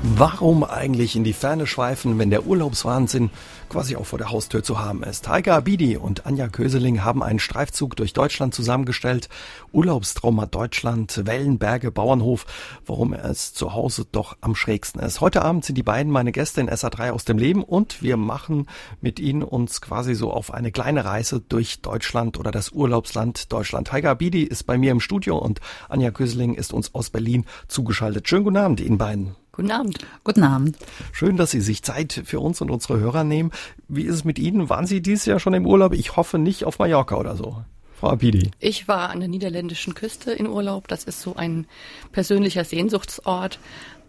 Warum eigentlich in die Ferne schweifen, wenn der Urlaubswahnsinn quasi auch vor der Haustür zu haben ist? Heike Abidi und Anja Köseling haben einen Streifzug durch Deutschland zusammengestellt. Urlaubstrauma Deutschland, Wellenberge, Bauernhof, warum es zu Hause doch am schrägsten ist. Heute Abend sind die beiden meine Gäste in SA3 aus dem Leben und wir machen mit ihnen uns quasi so auf eine kleine Reise durch Deutschland oder das Urlaubsland Deutschland. Heike Abidi ist bei mir im Studio und Anja Köseling ist uns aus Berlin zugeschaltet. Schönen guten Abend Ihnen beiden. Guten Abend. Guten Abend. Schön, dass Sie sich Zeit für uns und unsere Hörer nehmen. Wie ist es mit Ihnen? Waren Sie dieses Jahr schon im Urlaub? Ich hoffe nicht auf Mallorca oder so. Frau Abidi. Ich war an der niederländischen Küste in Urlaub. Das ist so ein persönlicher Sehnsuchtsort.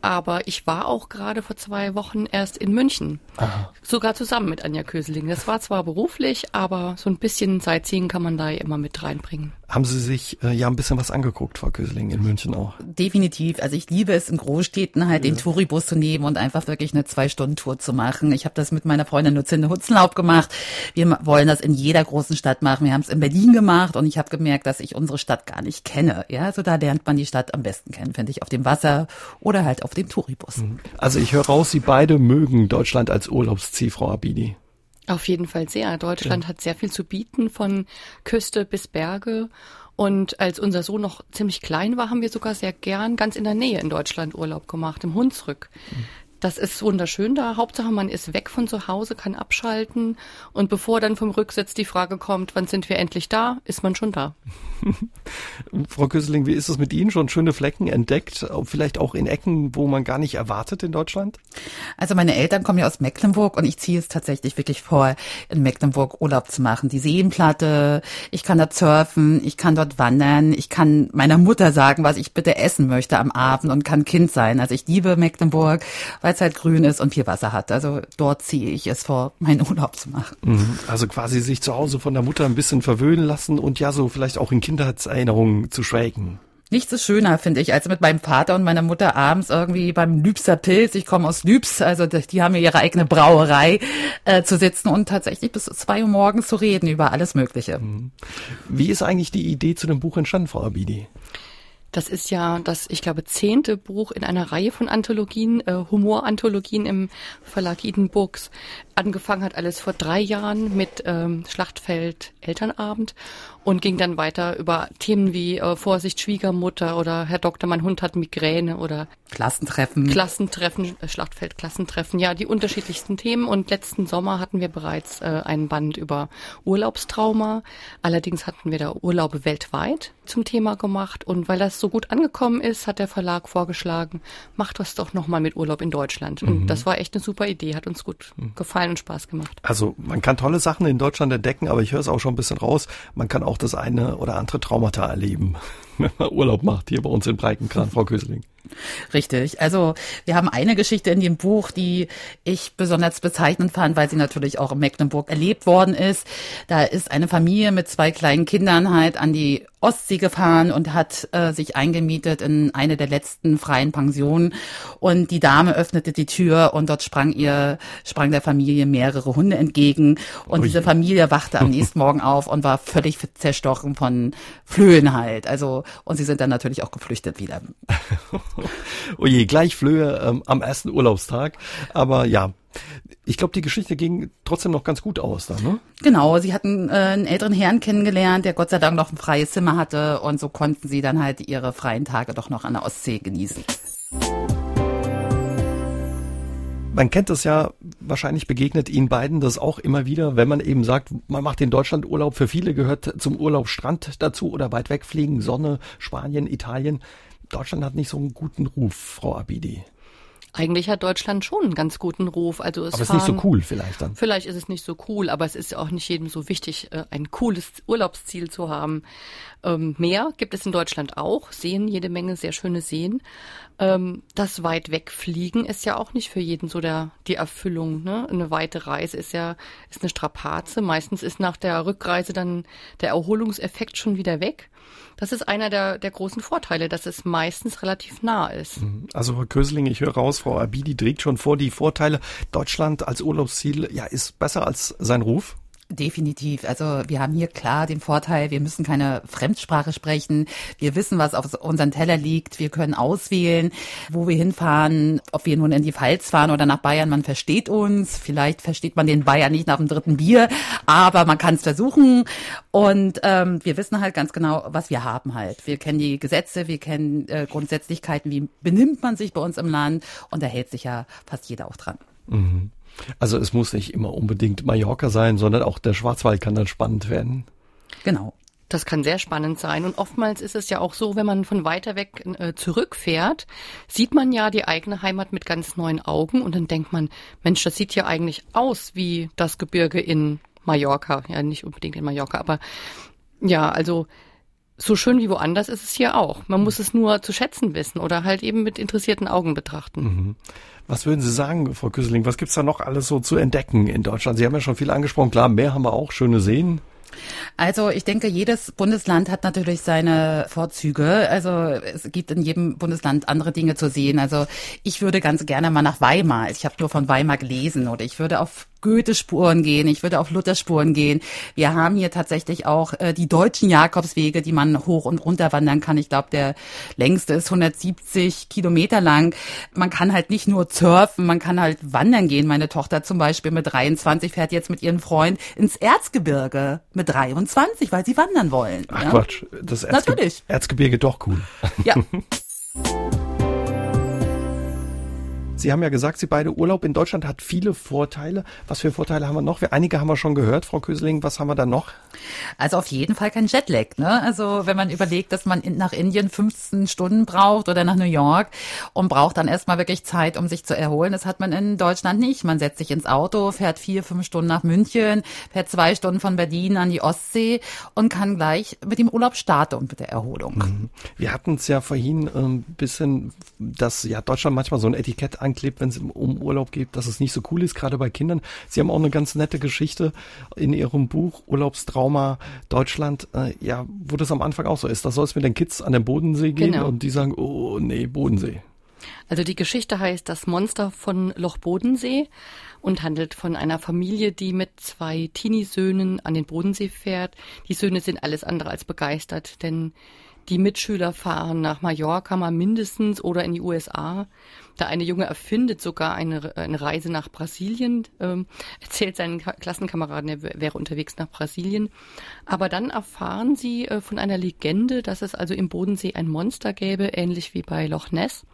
Aber ich war auch gerade vor zwei Wochen erst in München. Aha. Sogar zusammen mit Anja Köseling. Das war zwar beruflich, aber so ein bisschen Sightseeing kann man da immer mit reinbringen. Haben Sie sich äh, ja ein bisschen was angeguckt, Frau Köseling, in München auch? Definitiv. Also ich liebe es, in Großstädten halt ja. den Touribus zu nehmen und einfach wirklich eine Zwei-Stunden-Tour zu machen. Ich habe das mit meiner Freundin Lucinda Hutzenlaub gemacht. Wir wollen das in jeder großen Stadt machen. Wir haben es in Berlin gemacht und ich habe gemerkt, dass ich unsere Stadt gar nicht kenne. Ja, also da lernt man die Stadt am besten kennen, finde ich, auf dem Wasser oder halt auf dem Touribus. Mhm. Also ich höre raus, Sie beide mögen Deutschland als Urlaubsziel, Frau Abidi. Auf jeden Fall sehr. Deutschland ja. hat sehr viel zu bieten, von Küste bis Berge. Und als unser Sohn noch ziemlich klein war, haben wir sogar sehr gern ganz in der Nähe in Deutschland Urlaub gemacht, im Hunsrück. Mhm. Das ist wunderschön da. Hauptsache, man ist weg von zu Hause, kann abschalten. Und bevor dann vom Rücksitz die Frage kommt, wann sind wir endlich da, ist man schon da. Frau Köseling, wie ist es mit Ihnen? Schon schöne Flecken entdeckt? Vielleicht auch in Ecken, wo man gar nicht erwartet in Deutschland? Also meine Eltern kommen ja aus Mecklenburg und ich ziehe es tatsächlich wirklich vor, in Mecklenburg Urlaub zu machen. Die Seenplatte, ich kann dort surfen, ich kann dort wandern, ich kann meiner Mutter sagen, was ich bitte essen möchte am Abend und kann Kind sein. Also ich liebe Mecklenburg, weil es halt grün ist und viel Wasser hat. Also dort ziehe ich es vor, meinen Urlaub zu machen. Mhm. Also quasi sich zu Hause von der Mutter ein bisschen verwöhnen lassen und ja so vielleicht auch in Kindheitserinnerungen zu schwelgen. Nichts ist schöner, finde ich, als mit meinem Vater und meiner Mutter abends irgendwie beim Lübser Pilz, ich komme aus Lübs, also die haben ja ihre eigene Brauerei, äh, zu sitzen und tatsächlich bis zwei Uhr morgens zu reden über alles Mögliche. Mhm. Wie ist eigentlich die Idee zu dem Buch entstanden, Frau Abidi? Das ist ja das, ich glaube, zehnte Buch in einer Reihe von Anthologien, äh, Humoranthologien im Verlag Eden Books. Angefangen hat alles vor drei Jahren mit ähm, Schlachtfeld Elternabend und ging dann weiter über Themen wie äh, Vorsicht Schwiegermutter oder Herr Doktor, mein Hund hat Migräne oder Klassentreffen. Klassentreffen, äh, Schlachtfeld Klassentreffen, ja, die unterschiedlichsten Themen und letzten Sommer hatten wir bereits äh, einen Band über Urlaubstrauma. Allerdings hatten wir da Urlaube weltweit zum Thema gemacht und weil das so gut angekommen ist, hat der Verlag vorgeschlagen, macht das doch nochmal mit Urlaub in Deutschland. Und mhm. das war echt eine super Idee, hat uns gut mhm. gefallen und Spaß gemacht. Also man kann tolle Sachen in Deutschland entdecken, aber ich höre es auch schon ein bisschen raus. Man kann auch das eine oder andere Traumata erleben, wenn man Urlaub macht hier bei uns in Breitenkran, Frau Köseling. Richtig. Also wir haben eine Geschichte in dem Buch, die ich besonders bezeichnend fand, weil sie natürlich auch in Mecklenburg erlebt worden ist. Da ist eine Familie mit zwei kleinen Kindern halt an die Ostsee gefahren und hat äh, sich eingemietet in eine der letzten freien Pensionen. Und die Dame öffnete die Tür und dort sprang ihr, sprang der Familie mehrere Hunde entgegen. Und Ui. diese Familie wachte am nächsten Morgen auf und war völlig zerstochen von Flöhen halt. Also, und sie sind dann natürlich auch geflüchtet wieder. Oje, gleich Flöhe ähm, am ersten Urlaubstag. Aber ja, ich glaube, die Geschichte ging trotzdem noch ganz gut aus da, ne? Genau, sie hatten äh, einen älteren Herrn kennengelernt, der Gott sei Dank noch ein freies Zimmer hatte und so konnten sie dann halt ihre freien Tage doch noch an der Ostsee genießen. Man kennt es ja, wahrscheinlich begegnet Ihnen beiden das auch immer wieder, wenn man eben sagt, man macht den Deutschlandurlaub. Für viele gehört zum Urlaub Strand dazu oder weit wegfliegen, Sonne, Spanien, Italien. Deutschland hat nicht so einen guten Ruf, Frau Abidi. Eigentlich hat Deutschland schon einen ganz guten Ruf. Also es aber es ist nicht so cool vielleicht dann. Vielleicht ist es nicht so cool, aber es ist auch nicht jedem so wichtig, äh, ein cooles Urlaubsziel zu haben. Ähm, Meer gibt es in Deutschland auch, Seen, jede Menge sehr schöne Seen. Ähm, das weit wegfliegen ist ja auch nicht für jeden so der, die Erfüllung. Ne? Eine weite Reise ist ja ist eine Strapaze. Meistens ist nach der Rückreise dann der Erholungseffekt schon wieder weg. Das ist einer der, der großen Vorteile, dass es meistens relativ nah ist. Mhm. Also Frau Kösling, ich höre raus, Frau Abidi trägt schon vor die Vorteile. Deutschland als Urlaubsziel, ja, ist besser als sein Ruf? Definitiv. Also wir haben hier klar den Vorteil, wir müssen keine Fremdsprache sprechen. Wir wissen, was auf unseren Teller liegt. Wir können auswählen, wo wir hinfahren, ob wir nun in die Pfalz fahren oder nach Bayern. Man versteht uns. Vielleicht versteht man den Bayern nicht nach dem dritten Bier, aber man kann es versuchen. Und ähm, wir wissen halt ganz genau, was wir haben halt. Wir kennen die Gesetze, wir kennen äh, Grundsätzlichkeiten, wie benimmt man sich bei uns im Land und da hält sich ja fast jeder auch dran. Mhm. Also es muss nicht immer unbedingt Mallorca sein, sondern auch der Schwarzwald kann dann spannend werden. Genau. Das kann sehr spannend sein. Und oftmals ist es ja auch so, wenn man von weiter weg äh, zurückfährt, sieht man ja die eigene Heimat mit ganz neuen Augen und dann denkt man, Mensch, das sieht ja eigentlich aus wie das Gebirge in Mallorca. Ja, nicht unbedingt in Mallorca, aber ja, also so schön wie woanders ist es hier auch. Man muss es nur zu schätzen wissen oder halt eben mit interessierten Augen betrachten. Mhm. Was würden Sie sagen, Frau Küsseling, was gibt's da noch alles so zu entdecken in Deutschland? Sie haben ja schon viel angesprochen. Klar, mehr haben wir auch, schöne Seen. Also ich denke, jedes Bundesland hat natürlich seine Vorzüge. Also es gibt in jedem Bundesland andere Dinge zu sehen. Also ich würde ganz gerne mal nach Weimar. Ich habe nur von Weimar gelesen oder ich würde auf Goethe-Spuren gehen, ich würde auf Luther-Spuren gehen. Wir haben hier tatsächlich auch äh, die deutschen Jakobswege, die man hoch und runter wandern kann. Ich glaube, der längste ist 170 Kilometer lang. Man kann halt nicht nur surfen, man kann halt wandern gehen. Meine Tochter zum Beispiel mit 23 fährt jetzt mit ihrem Freund ins Erzgebirge mit 23, weil sie wandern wollen. Ach ja? Quatsch, das Erzge Natürlich. Erzgebirge doch cool. Ja. Sie haben ja gesagt, Sie beide Urlaub in Deutschland hat viele Vorteile. Was für Vorteile haben wir noch? Einige haben wir schon gehört, Frau Köseling. Was haben wir da noch? Also auf jeden Fall kein Jetlag. Ne? Also wenn man überlegt, dass man nach Indien 15 Stunden braucht oder nach New York und braucht dann erstmal wirklich Zeit, um sich zu erholen, das hat man in Deutschland nicht. Man setzt sich ins Auto, fährt vier, fünf Stunden nach München, fährt zwei Stunden von Berlin an die Ostsee und kann gleich mit dem Urlaub starten und mit der Erholung. Mhm. Wir hatten es ja vorhin ein ähm, bisschen, dass ja Deutschland manchmal so ein Etikett anklebt, wenn es um Urlaub geht, dass es nicht so cool ist, gerade bei Kindern. Sie haben auch eine ganz nette Geschichte in Ihrem Buch Urlaubstrauma Deutschland, äh, ja, wo das am Anfang auch so ist. Da soll es mit den Kids an den Bodensee gehen Genau. und die sagen, oh nee, Bodensee. Also die Geschichte heißt Das Monster von Loch Bodensee und handelt von einer Familie, die mit zwei Teenie-Söhnen an den Bodensee fährt. Die Söhne sind alles andere als begeistert, denn die Mitschüler fahren nach Mallorca mal mindestens oder in die USA. Der eine Junge erfindet sogar eine, eine Reise nach Brasilien, ähm, erzählt seinen Ka- Klassenkameraden, er wäre unterwegs nach Brasilien. Aber dann erfahren sie äh, von einer Legende, dass es also im Bodensee ein Monster gäbe, ähnlich wie bei Loch Ness.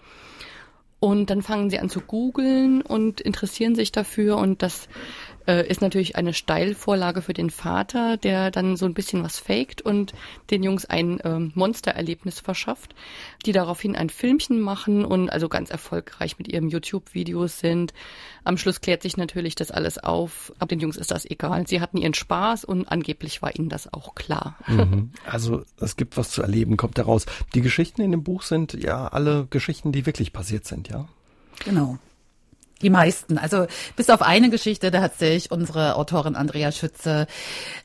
Und dann fangen sie an zu googeln und interessieren sich dafür. Und das äh, ist natürlich eine Steilvorlage für den Vater, der dann so ein bisschen was faked und den Jungs ein ähm, Monstererlebnis verschafft, die daraufhin ein Filmchen machen und also ganz erfolgreich mit ihrem YouTube-Videos sind. Am Schluss klärt sich natürlich das alles auf. Aber den Jungs ist das egal. Sie hatten ihren Spaß und angeblich war ihnen das auch klar. Mhm. Also es gibt was zu erleben, kommt daraus. Die Geschichten in dem Buch sind ja alle Geschichten, die wirklich passiert sind, ja? Genau. Die meisten. Also bis auf eine Geschichte, da hat sich unsere Autorin Andrea Schütze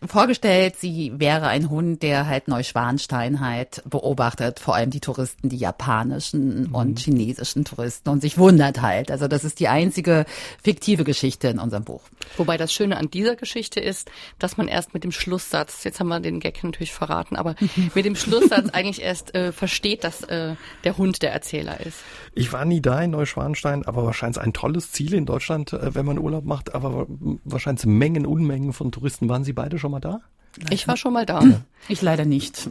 vorgestellt, sie wäre ein Hund, der halt Neuschwanstein halt beobachtet, vor allem die Touristen, die japanischen und chinesischen Touristen und sich wundert halt. Also das ist die einzige fiktive Geschichte in unserem Buch. Wobei das Schöne an dieser Geschichte ist, dass man erst mit dem Schlusssatz, jetzt haben wir den Gag natürlich verraten, aber mit dem Schlusssatz eigentlich erst äh, versteht, dass äh, der Hund der Erzähler ist. Ich war nie da in Neuschwanstein, aber wahrscheinlich ein tolles Ziel in Deutschland, äh, wenn man Urlaub macht, aber wahrscheinlich Mengen, Unmengen von Touristen. Waren Sie beide schon mal da? Ich war schon mal da. Ich leider nicht.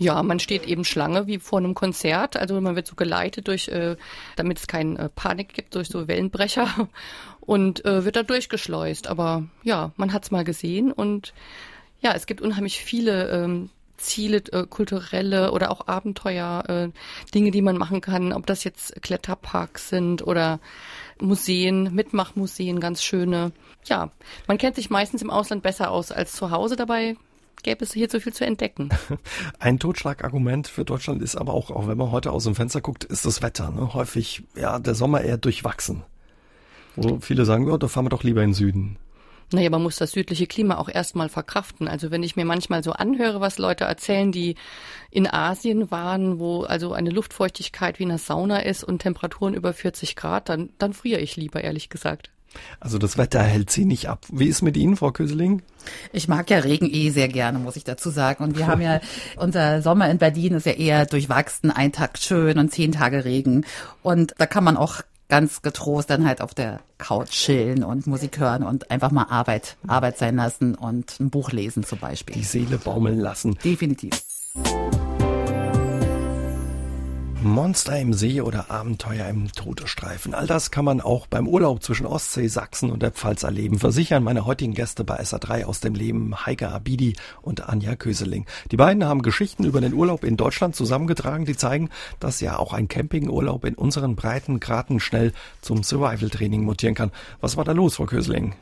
Ja, man steht eben Schlange wie vor einem Konzert. Also man wird so geleitet durch, äh, damit es keine äh, Panik gibt, durch so Wellenbrecher und äh, wird da durchgeschleust. Aber ja, man hat's mal gesehen und ja, es gibt unheimlich viele ähm, Ziele, äh, kulturelle oder auch Abenteuer, äh, Dinge, die man machen kann, ob das jetzt Kletterparks sind oder Museen, Mitmachmuseen, ganz schöne. Ja, man kennt sich meistens im Ausland besser aus als zu Hause dabei. Gäbe es hier so viel zu entdecken. Ein Totschlagargument für Deutschland ist aber auch, auch wenn man heute aus dem Fenster guckt, ist das Wetter. Ne? Häufig, ja, der Sommer eher durchwachsen. Wo viele sagen, ja, da fahren wir doch lieber in den Süden. Naja, man muss das südliche Klima auch erstmal verkraften. Also wenn ich mir manchmal so anhöre, was Leute erzählen, die in Asien waren, wo also eine Luftfeuchtigkeit wie in einer Sauna ist und Temperaturen über 40 Grad, dann, dann friere ich lieber, ehrlich gesagt. Also das Wetter hält sie nicht ab. Wie ist mit Ihnen, Frau Köseling? Ich mag ja Regen eh sehr gerne, muss ich dazu sagen. Und wir haben ja, unser Sommer in Berlin ist ja eher durchwachsen, ein Tag schön und zehn Tage Regen. Und da kann man auch ganz getrost dann halt auf der Couch chillen und Musik hören und einfach mal Arbeit, Arbeit sein lassen und ein Buch lesen zum Beispiel. Die Seele baumeln lassen. Definitiv. Monster im See oder Abenteuer im Todesstreifen. All das kann man auch beim Urlaub zwischen Ostsee, Sachsen und der Pfalz erleben, versichern meine heutigen Gäste bei SA3 aus dem Leben, Heike Abidi und Anja Köseling. Die beiden haben Geschichten über den Urlaub in Deutschland zusammengetragen, die zeigen, dass ja auch ein Campingurlaub in unseren Breitengraden schnell zum Survival-Training mutieren kann. Was war da los, Frau Köseling?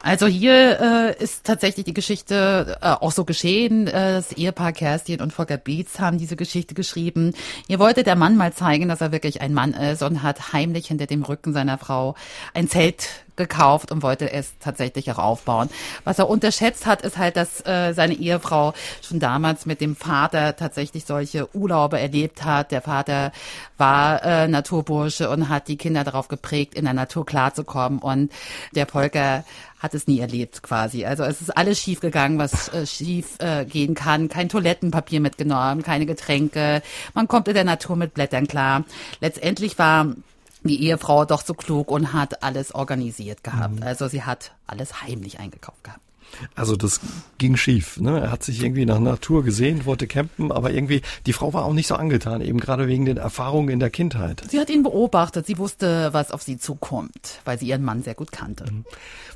Also hier äh, ist tatsächlich die Geschichte äh, auch so geschehen. Äh, das Ehepaar Kerstin und Volker Beetz haben diese Geschichte geschrieben. Hier wollte der Mann mal zeigen, dass er wirklich ein Mann ist und hat heimlich hinter dem Rücken seiner Frau ein Zelt gekauft und wollte es tatsächlich auch aufbauen. Was er unterschätzt hat, ist halt, dass äh, seine Ehefrau schon damals mit dem Vater tatsächlich solche Urlaube erlebt hat. Der Vater war äh, Naturbursche und hat die Kinder darauf geprägt, in der Natur klarzukommen. Und der Polker hat es nie erlebt quasi. Also es ist alles schief gegangen, was äh, schief äh, gehen kann. Kein Toilettenpapier mitgenommen, keine Getränke. Man kommt in der Natur mit Blättern klar. Letztendlich war die Ehefrau doch so klug und hat alles organisiert gehabt. Mhm. Also sie hat alles heimlich eingekauft gehabt. Also das ging schief. Ne? Er hat sich irgendwie nach Natur gesehen, wollte campen, aber irgendwie, die Frau war auch nicht so angetan, eben gerade wegen den Erfahrungen in der Kindheit. Sie hat ihn beobachtet, sie wusste, was auf sie zukommt, weil sie ihren Mann sehr gut kannte. Mhm.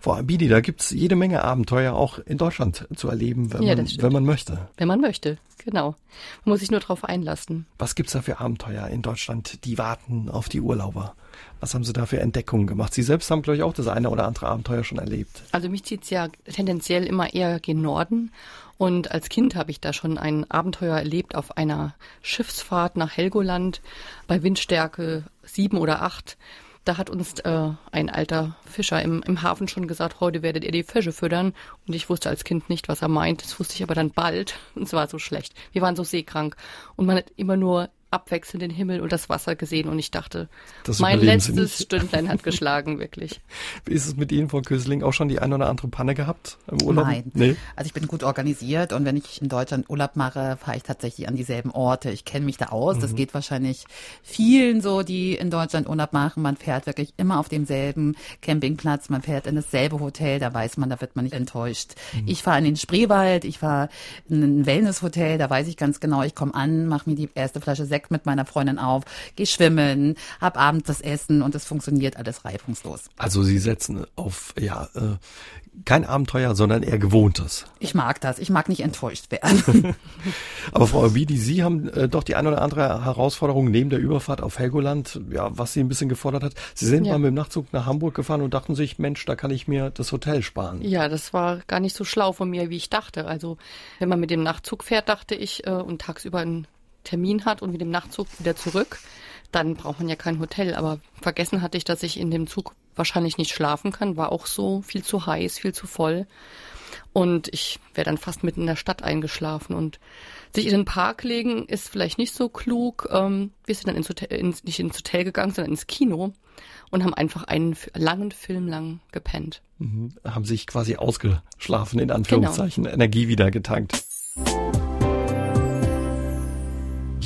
Frau Abidi, da gibt's jede Menge Abenteuer auch in Deutschland zu erleben, wenn, ja, man, wenn man möchte. Wenn man möchte, genau. Man muss sich nur darauf einlassen. Was gibt's da für Abenteuer in Deutschland, die warten auf die Urlauber? Was haben Sie da für Entdeckungen gemacht? Sie selbst haben, glaube ich, auch das eine oder andere Abenteuer schon erlebt. Also mich zieht's ja tendenziell immer eher gen Norden. Und als Kind habe ich da schon ein Abenteuer erlebt auf einer Schiffsfahrt nach Helgoland bei Windstärke sieben oder acht. Da hat uns äh, ein alter Fischer im, im Hafen schon gesagt, heute werdet ihr die Fische füttern. Und ich wusste als Kind nicht, was er meint. Das wusste ich aber dann bald. Und es war so schlecht. Wir waren so seekrank. Und man hat immer nur abwechselnd den Himmel und das Wasser gesehen und ich dachte, das mein letztes Stündlein hat geschlagen, wirklich. Wie ist es mit Ihnen, Frau Kösling, auch schon die ein oder andere Panne gehabt im Urlaub? Nein. Nee. Also ich bin gut organisiert und wenn ich in Deutschland Urlaub mache, fahre ich tatsächlich an dieselben Orte. Ich kenne mich da aus. Mhm. Das geht wahrscheinlich vielen so, die in Deutschland Urlaub machen. Man fährt wirklich immer auf demselben Campingplatz, man fährt in dasselbe Hotel, da weiß man, da wird man nicht enttäuscht. Mhm. Ich fahre in den Spreewald, ich fahre in ein Wellnesshotel, da weiß ich ganz genau, ich komme an, mache mir die erste Flasche Sekt mit meiner Freundin auf, gehe schwimmen, hab abends das Essen und es funktioniert alles reibungslos. Also Sie setzen auf ja äh, kein Abenteuer, sondern eher Gewohntes. Ich mag das. Ich mag nicht enttäuscht werden. Aber Frau Obidi, Sie haben äh, doch die eine oder andere Herausforderung neben der Überfahrt auf Helgoland, ja, was Sie ein bisschen gefordert hat. Sie sind ja. mal mit dem Nachtzug nach Hamburg gefahren und dachten sich, Mensch, da kann ich mir das Hotel sparen. Ja, das war gar nicht so schlau von mir, wie ich dachte. Also wenn man mit dem Nachtzug fährt, dachte ich, äh, und tagsüber ein Termin hat und mit dem Nachtzug wieder zurück, dann braucht man ja kein Hotel. Aber vergessen hatte ich, dass ich in dem Zug wahrscheinlich nicht schlafen kann. War auch so viel zu heiß, viel zu voll. Und ich wäre dann fast mitten in der Stadt eingeschlafen. Und sich in den Park legen ist vielleicht nicht so klug. Ähm, wir sind dann ins Hotel, ins, nicht ins Hotel gegangen, sondern ins Kino und haben einfach einen langen Film lang gepennt. Mhm. Haben sich quasi ausgeschlafen, in Anführungszeichen, genau. Energie wieder getankt.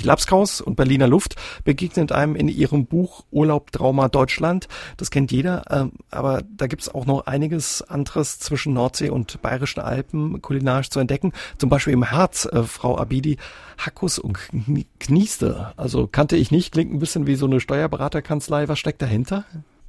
Lapskaus und Berliner Luft begegnet einem in ihrem Buch Urlaub Trauma Deutschland. Das kennt jeder, ähm, aber da gibt's auch noch einiges anderes zwischen Nordsee und Bayerischen Alpen kulinarisch zu entdecken. Zum Beispiel im Harz, äh, Frau Abidi, Hackus und Knieste. Also kannte ich nicht, klingt ein bisschen wie so eine Steuerberaterkanzlei. Was steckt dahinter?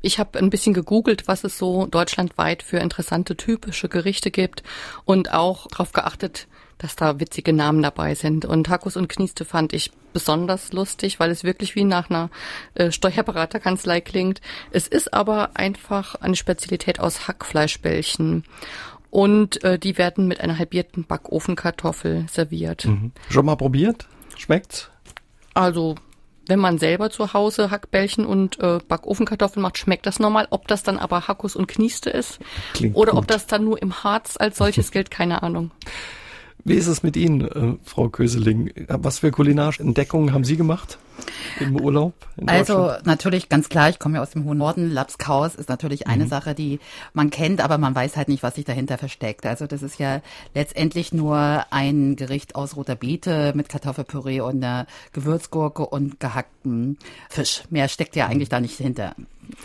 Ich habe ein bisschen gegoogelt, was es so deutschlandweit für interessante typische Gerichte gibt und auch darauf geachtet, dass da witzige Namen dabei sind. Und Hakus und Knieste fand ich besonders lustig, weil es wirklich wie nach einer äh, Steuerberaterkanzlei klingt. Es ist aber einfach eine Spezialität aus Hackfleischbällchen. Und äh, die werden mit einer halbierten Backofenkartoffel serviert. Mhm. Schon mal probiert? Schmeckt's? Also wenn man selber zu Hause Hackbällchen und äh, Backofenkartoffeln macht, schmeckt das normal. Ob das dann aber Hackus und Knieste ist Klingt oder gut. ob das dann nur im Harz als solches gilt, keine Ahnung. Wie ist es mit Ihnen, äh, Frau Köseling? Was für kulinarische Entdeckungen haben Sie gemacht im Urlaub? also natürlich ganz klar, ich komme ja aus dem hohen Norden. Lapskaus ist natürlich eine mhm. Sache, die man kennt, aber man weiß halt nicht, was sich dahinter versteckt. Also das ist ja letztendlich nur ein Gericht aus roter Beete mit Kartoffelpüree und einer Gewürzgurke und gehacktem Fisch. Mehr steckt ja eigentlich da nicht hinter.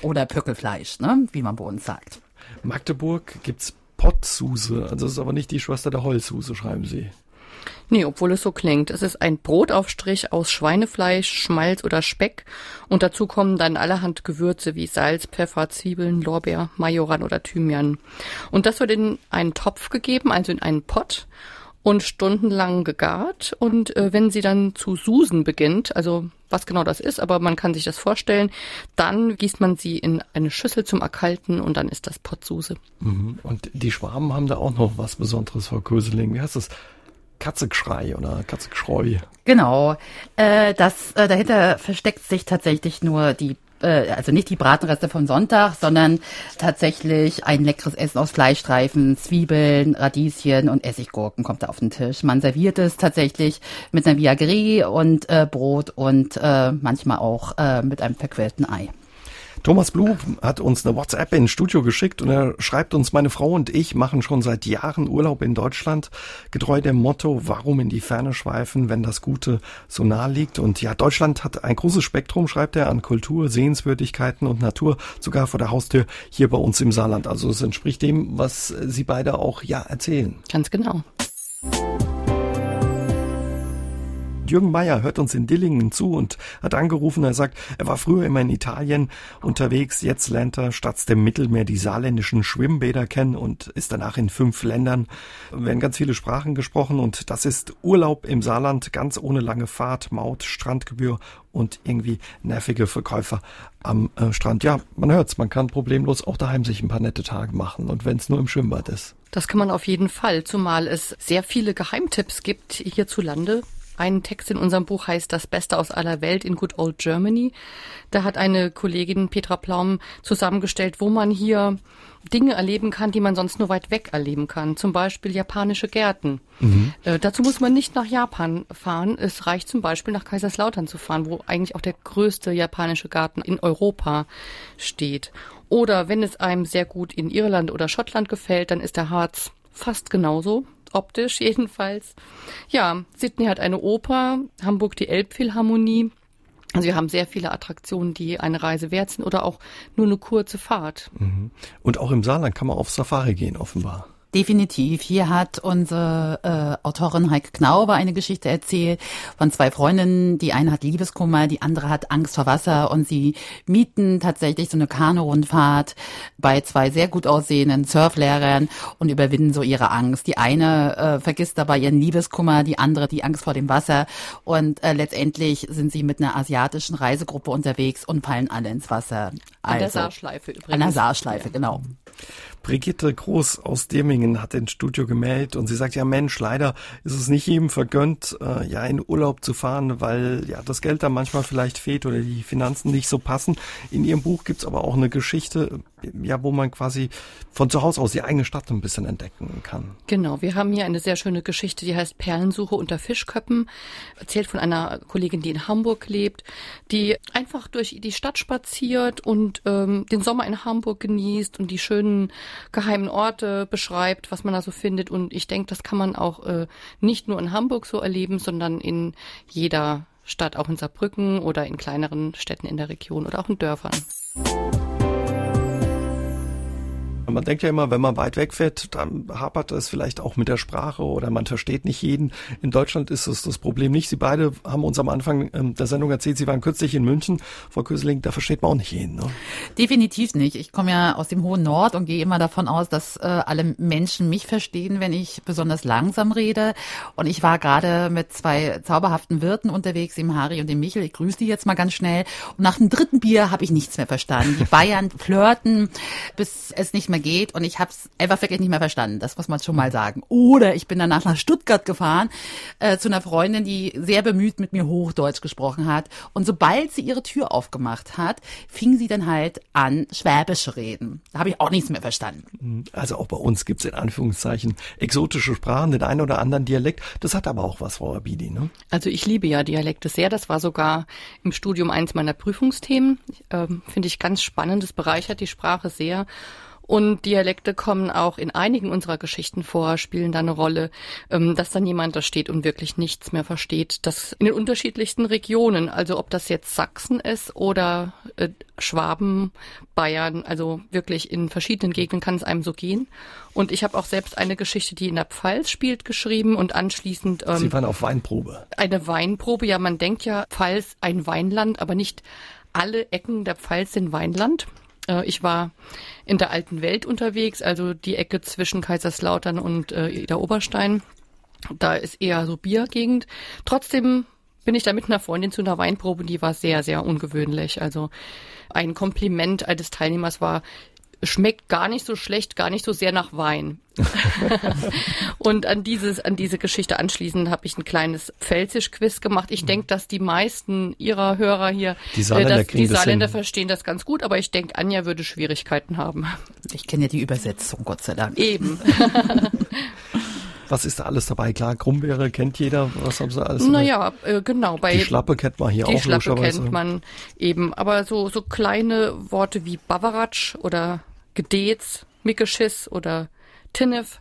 Oder Pöckelfleisch, ne? wie man bei uns sagt. Magdeburg gibt's Pottsuse. Also es ist aber nicht die Schwester der Heulsuse, schreiben Sie. Nee, obwohl es so klingt. Es ist ein Brotaufstrich aus Schweinefleisch, Schmalz oder Speck und dazu kommen dann allerhand Gewürze wie Salz, Pfeffer, Zwiebeln, Lorbeer, Majoran oder Thymian. Und das wird in einen Topf gegeben, also in einen Pott und stundenlang gegart. Und äh, wenn sie dann zu susen beginnt, also was genau das ist, aber man kann sich das vorstellen, dann gießt man sie in eine Schüssel zum Erkalten und dann ist das Pottsuse. Mhm. Und die Schwaben haben da auch noch was Besonderes, Frau Köseling. Wie heißt das? Katzegschrei oder Katzegschreu. Genau. Äh, das äh, dahinter versteckt sich tatsächlich nur die äh, also nicht die Bratenreste vom Sonntag, sondern tatsächlich ein leckeres Essen aus Fleischstreifen, Zwiebeln, Radieschen und Essiggurken kommt da auf den Tisch. Man serviert es tatsächlich mit einer Viagrie und äh, Brot und äh, manchmal auch äh, mit einem verquirlten Ei. Thomas Blum hat uns eine WhatsApp ins Studio geschickt und er schreibt uns, meine Frau und ich machen schon seit Jahren Urlaub in Deutschland, getreu dem Motto, warum in die Ferne schweifen, wenn das Gute so nah liegt. Und ja, Deutschland hat ein großes Spektrum, schreibt er, an Kultur, Sehenswürdigkeiten und Natur, sogar vor der Haustür hier bei uns im Saarland. Also es entspricht dem, was Sie beide auch ja erzählen. Ganz genau. Jürgen Meyer hört uns in Dillingen zu und hat angerufen. Er sagt, er war früher immer in Italien unterwegs. Jetzt lernt er statt dem Mittelmeer die saarländischen Schwimmbäder kennen und ist danach in fünf Ländern. Werden ganz viele Sprachen gesprochen und das ist Urlaub im Saarland, ganz ohne lange Fahrt, Maut, Strandgebühr und irgendwie nervige Verkäufer am äh, Strand. Ja, man hört's, man kann problemlos auch daheim sich ein paar nette Tage machen und wenn es nur im Schwimmbad ist. Das kann man auf jeden Fall, zumal es sehr viele Geheimtipps gibt hierzulande, ein Text in unserem Buch heißt Das Beste aus aller Welt in Good Old Germany. Da hat eine Kollegin Petra Plaum zusammengestellt, wo man hier Dinge erleben kann, die man sonst nur weit weg erleben kann. Zum Beispiel japanische Gärten. Mhm. Äh, dazu muss man nicht nach Japan fahren. Es reicht zum Beispiel nach Kaiserslautern zu fahren, wo eigentlich auch der größte japanische Garten in Europa steht. Oder wenn es einem sehr gut in Irland oder Schottland gefällt, dann ist der Harz fast genauso optisch jedenfalls. Ja, Sydney hat eine Oper, Hamburg die Elbphilharmonie. Also wir haben sehr viele Attraktionen, die eine Reise wert sind oder auch nur eine kurze Fahrt. Mhm. Und auch im Saarland kann man auf Safari gehen, offenbar. Definitiv. Hier hat unsere äh, Autorin Heike Knauber eine Geschichte erzählt von zwei Freundinnen. Die eine hat Liebeskummer, die andere hat Angst vor Wasser und sie mieten tatsächlich so eine Kanu-Rundfahrt bei zwei sehr gut aussehenden Surflehrern und überwinden so ihre Angst. Die eine äh, vergisst dabei ihren Liebeskummer, die andere die Angst vor dem Wasser und äh, letztendlich sind sie mit einer asiatischen Reisegruppe unterwegs und fallen alle ins Wasser. Also, an der also Saarschleife übrigens. An der Saarschleife, ja. genau. Brigitte Groß aus Demingen hat ins Studio gemeldet und sie sagt, ja Mensch, leider ist es nicht jedem vergönnt, äh, ja in Urlaub zu fahren, weil ja das Geld da manchmal vielleicht fehlt oder die Finanzen nicht so passen. In ihrem Buch gibt's aber auch eine Geschichte, ja, wo man quasi von zu Hause aus die eigene Stadt ein bisschen entdecken kann. Genau, wir haben hier eine sehr schöne Geschichte, die heißt Perlensuche unter Fischköppen, erzählt von einer Kollegin, die in Hamburg lebt, die einfach durch die Stadt spaziert und ähm, den Sommer in Hamburg genießt und die schönen geheimen Orte beschreibt, was man da so findet. Und ich denke, das kann man auch äh, nicht nur in Hamburg so erleben, sondern in jeder Stadt, auch in Saarbrücken oder in kleineren Städten in der Region oder auch in Dörfern. Man denkt ja immer, wenn man weit wegfährt, dann hapert es vielleicht auch mit der Sprache oder man versteht nicht jeden. In Deutschland ist es das Problem nicht. Sie beide haben uns am Anfang ähm, der Sendung erzählt, Sie waren kürzlich in München. Frau Köseling, da versteht man auch nicht jeden. Ne? Definitiv nicht. Ich komme ja aus dem hohen Nord und gehe immer davon aus, dass äh, alle Menschen mich verstehen, wenn ich besonders langsam rede. Und ich war gerade mit zwei zauberhaften Wirten unterwegs, dem Harry und dem Michel. Ich grüße die jetzt mal ganz schnell. Und nach dem dritten Bier habe ich nichts mehr verstanden. Die Bayern flirten, bis es nicht mehr geht geht und ich habe es einfach wirklich nicht mehr verstanden. Das muss man schon mal sagen. Oder ich bin danach nach Stuttgart gefahren äh, zu einer Freundin, die sehr bemüht mit mir Hochdeutsch gesprochen hat. Und sobald sie ihre Tür aufgemacht hat, fing sie dann halt an, Schwäbisch reden. Da habe ich auch nichts mehr verstanden. Also auch bei uns gibt's in Anführungszeichen exotische Sprachen, den einen oder anderen Dialekt. Das hat aber auch was, Frau Abidi, ne? Also ich liebe ja Dialekte sehr. Das war sogar im Studium eins meiner Prüfungsthemen. Ähm, Finde ich ganz spannend. Das bereichert die Sprache sehr. Und Dialekte kommen auch in einigen unserer Geschichten vor, spielen da eine Rolle, ähm, dass dann jemand da steht und wirklich nichts mehr versteht. Das in den unterschiedlichsten Regionen, also ob das jetzt Sachsen ist oder äh, Schwaben, Bayern, also wirklich in verschiedenen Gegenden kann es einem so gehen. Und ich habe auch selbst eine Geschichte, die in der Pfalz spielt, geschrieben und anschließend. Ähm, Sie waren auf Weinprobe. Eine Weinprobe, ja, man denkt ja, Pfalz ein Weinland, aber nicht alle Ecken der Pfalz sind Weinland. Äh, ich war in der alten Welt unterwegs, also die Ecke zwischen Kaiserslautern und äh, der Oberstein. Da ist eher so Biergegend. Trotzdem bin ich da mit einer Freundin zu einer Weinprobe, die war sehr, sehr ungewöhnlich. Also ein Kompliment eines Teilnehmers war, schmeckt gar nicht so schlecht, gar nicht so sehr nach Wein. und an dieses, an diese Geschichte anschließend habe ich ein kleines Pfälzisch-Quiz gemacht. Ich denke, dass die meisten ihrer Hörer hier, die Saarländer, äh, das, die Saarländer verstehen das ganz gut, aber ich denke, Anja würde Schwierigkeiten haben. Ich kenne ja die Übersetzung, Gott sei Dank. Eben. Was ist da alles dabei? Klar, Krummbeere kennt jeder. Was haben sie alles? Naja, äh, genau. Bei die Schlappe kennt man hier die auch. Die Schlappe kennt man eben. Aber so, so kleine Worte wie Bavaratsch oder Gedez, Mickeschiss oder Tinnef,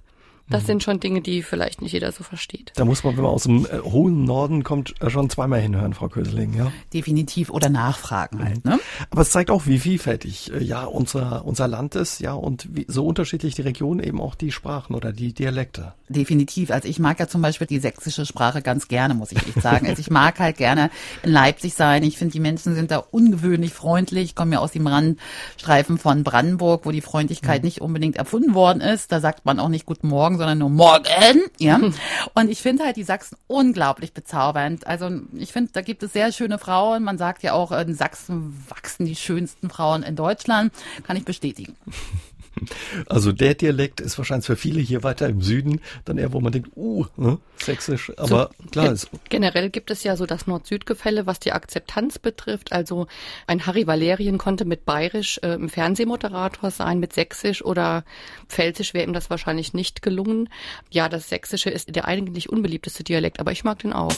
das mhm. sind schon Dinge, die vielleicht nicht jeder so versteht. Da muss man, wenn man aus dem äh, hohen Norden kommt, äh, schon zweimal hinhören, Frau Köseling, ja? Definitiv oder nachfragen halt, ne? Aber es zeigt auch, wie vielfältig äh, ja unser, unser Land ist, ja, und wie, so unterschiedlich die Regionen eben auch die Sprachen oder die Dialekte. Definitiv. Also ich mag ja zum Beispiel die sächsische Sprache ganz gerne, muss ich echt sagen. Also ich mag halt gerne in Leipzig sein. Ich finde, die Menschen sind da ungewöhnlich freundlich. Ich komme ja aus dem Randstreifen von Brandenburg, wo die Freundlichkeit mhm. nicht unbedingt erfunden worden ist. Da sagt man auch nicht Guten Morgen, sondern nur Morgen. Ja. Und ich finde halt die Sachsen unglaublich bezaubernd. Also ich finde, da gibt es sehr schöne Frauen. Man sagt ja auch, in Sachsen wachsen die schönsten Frauen in Deutschland. Kann ich bestätigen. Also der Dialekt ist wahrscheinlich für viele hier weiter im Süden dann eher, wo man denkt, uh, ne, sächsisch. Aber so, klar ist. Generell gibt es ja so das Nord-Süd-Gefälle, was die Akzeptanz betrifft. Also ein Harry Valerien konnte mit Bayerisch äh, im Fernsehmoderator sein, mit Sächsisch oder Pfälzisch wäre ihm das wahrscheinlich nicht gelungen. Ja, das Sächsische ist der eigentlich unbeliebteste Dialekt, aber ich mag den auch.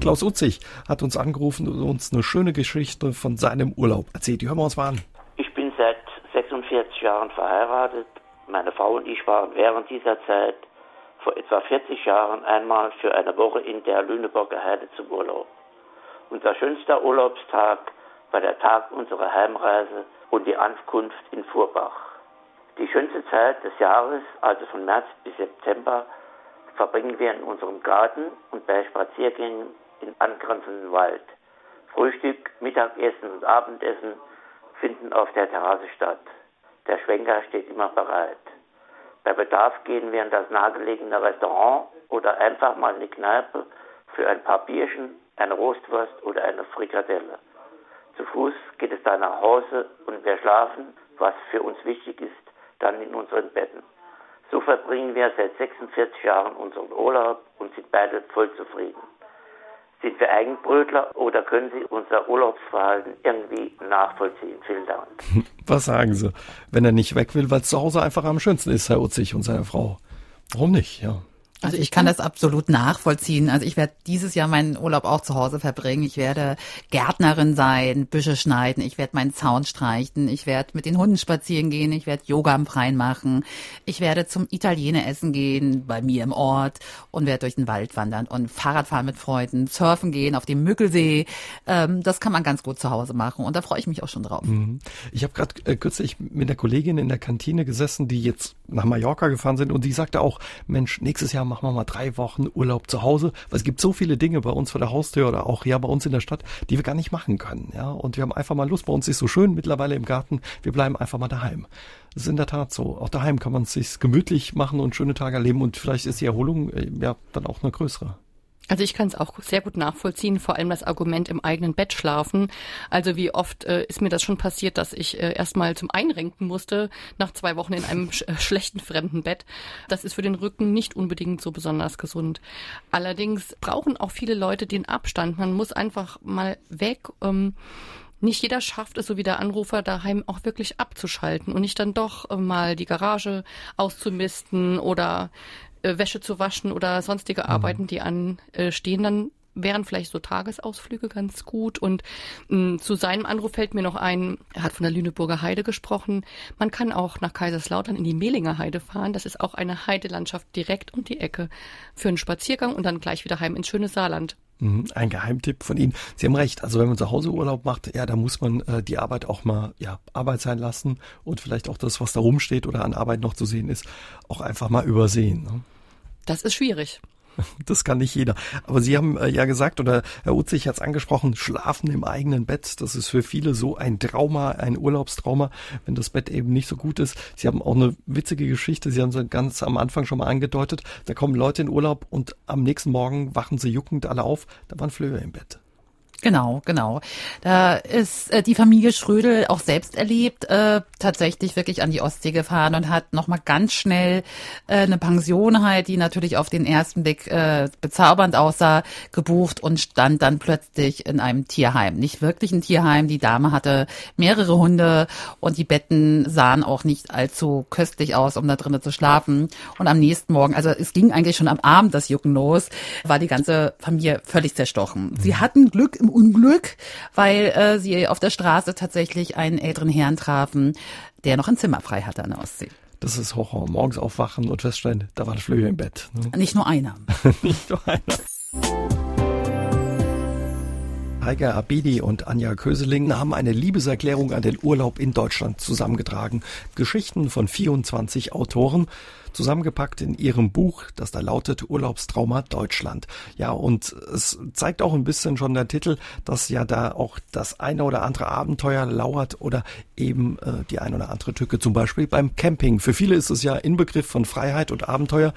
Klaus Utzig hat uns angerufen und uns eine schöne Geschichte von seinem Urlaub erzählt. Die hören wir uns mal an. 46 Jahren verheiratet. Meine Frau und ich waren während dieser Zeit vor etwa 40 Jahren einmal für eine Woche in der Lüneburger Heide zum Urlaub. Unser schönster Urlaubstag war der Tag unserer Heimreise und die Ankunft in Furbach. Die schönste Zeit des Jahres, also von März bis September, verbringen wir in unserem Garten und bei Spaziergängen im angrenzenden Wald. Frühstück, Mittagessen und Abendessen finden auf der Terrasse statt. Der Schwenker steht immer bereit. Bei Bedarf gehen wir in das nahegelegene Restaurant oder einfach mal in die Kneipe für ein paar Bierchen, eine Roastwurst oder eine Frikadelle. Zu Fuß geht es dann nach Hause und wir schlafen, was für uns wichtig ist, dann in unseren Betten. So verbringen wir seit 46 Jahren unseren Urlaub und sind beide voll zufrieden. Sind wir Eigenbrötler oder können Sie unser Urlaubsverhalten irgendwie nachvollziehen? Vielen Dank. Was sagen Sie? Wenn er nicht weg will, weil es zu Hause einfach am schönsten ist, Herr Utzig und seine Frau. Warum nicht? Ja. Also ich kann das absolut nachvollziehen. Also ich werde dieses Jahr meinen Urlaub auch zu Hause verbringen. Ich werde Gärtnerin sein, Büsche schneiden, ich werde meinen Zaun streichen, ich werde mit den Hunden spazieren gehen, ich werde Yoga am Freien machen, ich werde zum Italiener essen gehen, bei mir im Ort und werde durch den Wald wandern und Fahrrad fahren mit Freunden, surfen gehen auf dem Mückelsee. Ähm, das kann man ganz gut zu Hause machen und da freue ich mich auch schon drauf. Mhm. Ich habe gerade äh, kürzlich mit einer Kollegin in der Kantine gesessen, die jetzt nach Mallorca gefahren sind und die sagte auch, Mensch, nächstes Jahr machen wir mal drei Wochen Urlaub zu Hause, weil es gibt so viele Dinge bei uns vor der Haustür oder auch ja bei uns in der Stadt, die wir gar nicht machen können, ja. Und wir haben einfach mal Lust. Bei uns ist so schön mittlerweile im Garten. Wir bleiben einfach mal daheim. Das ist in der Tat so. Auch daheim kann man es sich gemütlich machen und schöne Tage erleben und vielleicht ist die Erholung äh, ja dann auch eine größere. Also ich kann es auch sehr gut nachvollziehen, vor allem das Argument im eigenen Bett schlafen. Also wie oft äh, ist mir das schon passiert, dass ich äh, erstmal zum Einrenken musste nach zwei Wochen in einem sch äh, schlechten fremden Bett. Das ist für den Rücken nicht unbedingt so besonders gesund. Allerdings brauchen auch viele Leute den Abstand. Man muss einfach mal weg. Ähm, nicht jeder schafft es, so wie der Anrufer daheim auch wirklich abzuschalten und nicht dann doch äh, mal die Garage auszumisten oder äh, Wäsche zu waschen oder sonstige mhm. Arbeiten, die anstehen, dann wären vielleicht so Tagesausflüge ganz gut. Und mh, zu seinem Anruf fällt mir noch ein, er hat von der Lüneburger Heide gesprochen. Man kann auch nach Kaiserslautern in die Mehlinger Heide fahren. Das ist auch eine Heidelandschaft direkt um die Ecke für einen Spaziergang und dann gleich wieder heim ins schöne Saarland. Mhm, ein Geheimtipp von Ihnen. Sie haben recht. Also wenn man zu Hause Urlaub macht, ja, da muss man äh, die Arbeit auch mal ja Arbeit sein lassen und vielleicht auch das, was da rumsteht oder an Arbeit noch zu sehen ist, auch einfach mal übersehen. Ne? Das ist schwierig. Das kann nicht jeder. Aber Sie haben äh, ja gesagt, oder Herr Utzig hat es angesprochen, Schlafen im eigenen Bett, das ist für viele so ein Trauma, ein Urlaubstrauma, wenn das Bett eben nicht so gut ist. Sie haben auch eine witzige Geschichte, Sie haben sie ganz am Anfang schon mal angedeutet. Da kommen Leute in Urlaub und am nächsten Morgen wachen sie juckend alle auf, da waren Flöhe im Bett. Genau, genau. Da ist äh, die Familie Schrödel auch selbst erlebt, äh, tatsächlich wirklich an die Ostsee gefahren und hat nochmal ganz schnell äh, eine Pension halt, die natürlich auf den ersten Blick äh, bezaubernd aussah, gebucht und stand dann plötzlich in einem Tierheim. Nicht wirklich ein Tierheim, die Dame hatte mehrere Hunde und die Betten sahen auch nicht allzu köstlich aus, um da drinnen zu schlafen. Und am nächsten Morgen, also es ging eigentlich schon am Abend das Jucken los, war die ganze Familie völlig zerstochen. Sie hatten Glück im Unglück, weil äh, sie auf der Straße tatsächlich einen älteren Herrn trafen, der noch ein Zimmer frei hatte an der Ostsee. Das ist Horror. Morgens aufwachen und feststellen, da war ein Flöhe im Bett. Ne? Nicht nur einer. Nicht nur einer. Heike Abedi und Anja Köseling haben eine Liebeserklärung an den Urlaub in Deutschland zusammengetragen. Geschichten von 24 Autoren zusammengepackt in ihrem Buch, das da lautet Urlaubstrauma Deutschland. Ja, und es zeigt auch ein bisschen schon der Titel, dass ja da auch das eine oder andere Abenteuer lauert oder eben äh, die eine oder andere Tücke, zum Beispiel beim Camping. Für viele ist es ja Inbegriff von Freiheit und Abenteuer.